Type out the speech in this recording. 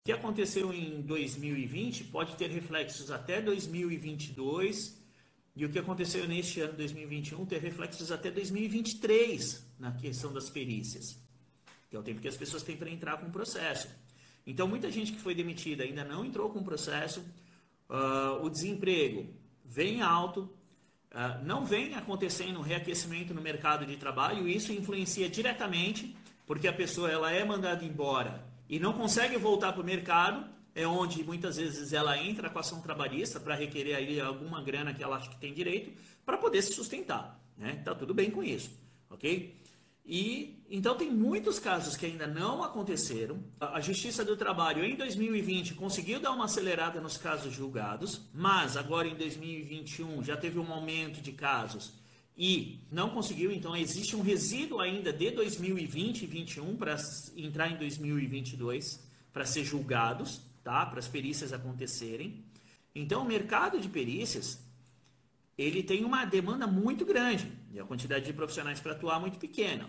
O que aconteceu em 2020 pode ter reflexos até 2022 e o que aconteceu neste ano 2021 ter reflexos até 2023 na questão das perícias, que é o tempo que as pessoas têm para entrar com o processo. Então, muita gente que foi demitida ainda não entrou com o processo, uh, o desemprego vem alto, uh, não vem acontecendo um reaquecimento no mercado de trabalho, isso influencia diretamente, porque a pessoa ela é mandada embora e não consegue voltar para o mercado, é onde muitas vezes ela entra com ação trabalhista para requerer aí alguma grana que ela acha que tem direito para poder se sustentar. Né? Tá tudo bem com isso, ok? E então tem muitos casos que ainda não aconteceram. A Justiça do Trabalho em 2020 conseguiu dar uma acelerada nos casos julgados, mas agora em 2021 já teve um aumento de casos e não conseguiu, então existe um resíduo ainda de 2020 e 2021 para entrar em 2022 para ser julgados, tá? Para as perícias acontecerem. Então o mercado de perícias ele tem uma demanda muito grande e a quantidade de profissionais para atuar muito pequena.